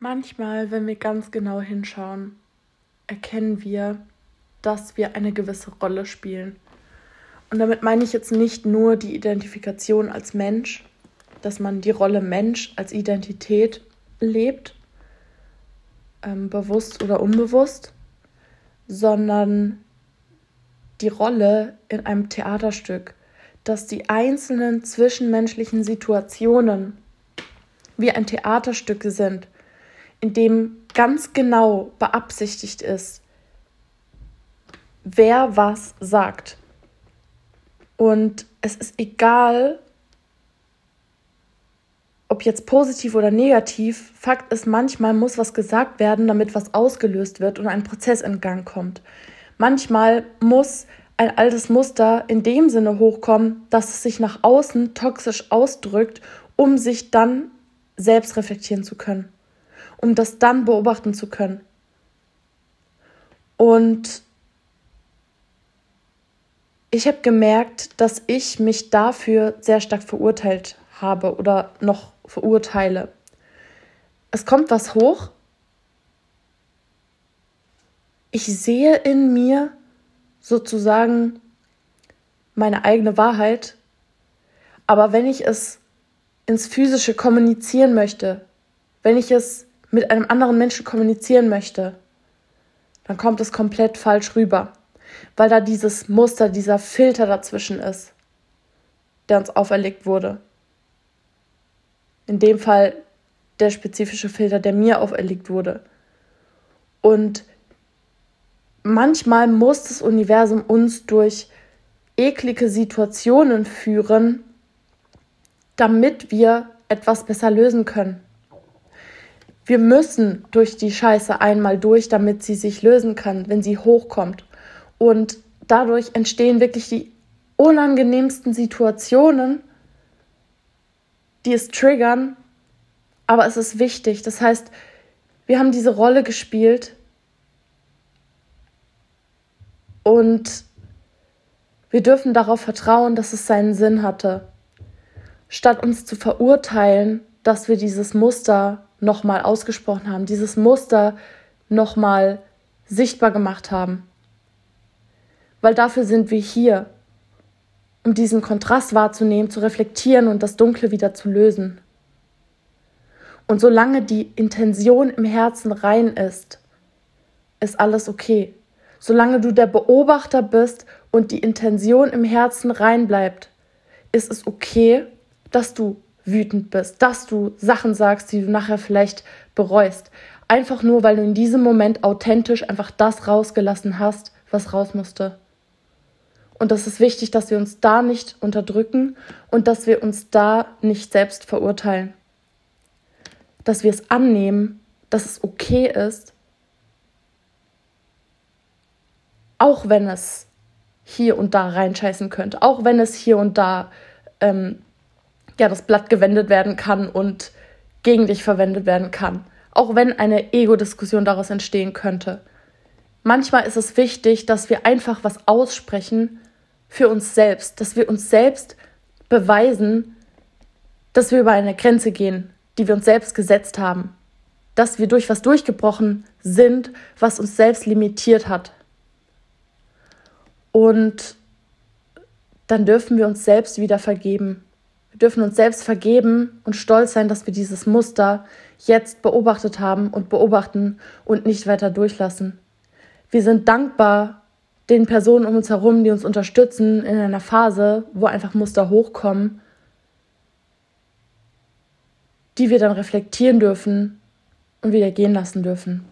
Manchmal, wenn wir ganz genau hinschauen, erkennen wir, dass wir eine gewisse Rolle spielen. Und damit meine ich jetzt nicht nur die Identifikation als Mensch, dass man die Rolle Mensch als Identität lebt, ähm, bewusst oder unbewusst, sondern die Rolle in einem Theaterstück, dass die einzelnen zwischenmenschlichen Situationen wie ein Theaterstück sind in dem ganz genau beabsichtigt ist, wer was sagt. Und es ist egal, ob jetzt positiv oder negativ, Fakt ist, manchmal muss was gesagt werden, damit was ausgelöst wird und ein Prozess in Gang kommt. Manchmal muss ein altes Muster in dem Sinne hochkommen, dass es sich nach außen toxisch ausdrückt, um sich dann selbst reflektieren zu können um das dann beobachten zu können. Und ich habe gemerkt, dass ich mich dafür sehr stark verurteilt habe oder noch verurteile. Es kommt was hoch. Ich sehe in mir sozusagen meine eigene Wahrheit. Aber wenn ich es ins Physische kommunizieren möchte, wenn ich es mit einem anderen Menschen kommunizieren möchte, dann kommt es komplett falsch rüber, weil da dieses Muster, dieser Filter dazwischen ist, der uns auferlegt wurde. In dem Fall der spezifische Filter, der mir auferlegt wurde. Und manchmal muss das Universum uns durch eklige Situationen führen, damit wir etwas besser lösen können. Wir müssen durch die Scheiße einmal durch, damit sie sich lösen kann, wenn sie hochkommt. Und dadurch entstehen wirklich die unangenehmsten Situationen, die es triggern. Aber es ist wichtig. Das heißt, wir haben diese Rolle gespielt und wir dürfen darauf vertrauen, dass es seinen Sinn hatte. Statt uns zu verurteilen, dass wir dieses Muster nochmal ausgesprochen haben, dieses Muster nochmal sichtbar gemacht haben. Weil dafür sind wir hier, um diesen Kontrast wahrzunehmen, zu reflektieren und das Dunkle wieder zu lösen. Und solange die Intention im Herzen rein ist, ist alles okay. Solange du der Beobachter bist und die Intention im Herzen rein bleibt, ist es okay, dass du wütend bist, dass du Sachen sagst, die du nachher vielleicht bereust. Einfach nur, weil du in diesem Moment authentisch einfach das rausgelassen hast, was raus musste. Und das ist wichtig, dass wir uns da nicht unterdrücken und dass wir uns da nicht selbst verurteilen. Dass wir es annehmen, dass es okay ist, auch wenn es hier und da reinscheißen könnte, auch wenn es hier und da ähm, ja, das Blatt gewendet werden kann und gegen dich verwendet werden kann. Auch wenn eine Ego-Diskussion daraus entstehen könnte. Manchmal ist es wichtig, dass wir einfach was aussprechen für uns selbst, dass wir uns selbst beweisen, dass wir über eine Grenze gehen, die wir uns selbst gesetzt haben, dass wir durch was durchgebrochen sind, was uns selbst limitiert hat. Und dann dürfen wir uns selbst wieder vergeben. Wir dürfen uns selbst vergeben und stolz sein, dass wir dieses Muster jetzt beobachtet haben und beobachten und nicht weiter durchlassen. Wir sind dankbar den Personen um uns herum, die uns unterstützen in einer Phase, wo einfach Muster hochkommen, die wir dann reflektieren dürfen und wieder gehen lassen dürfen.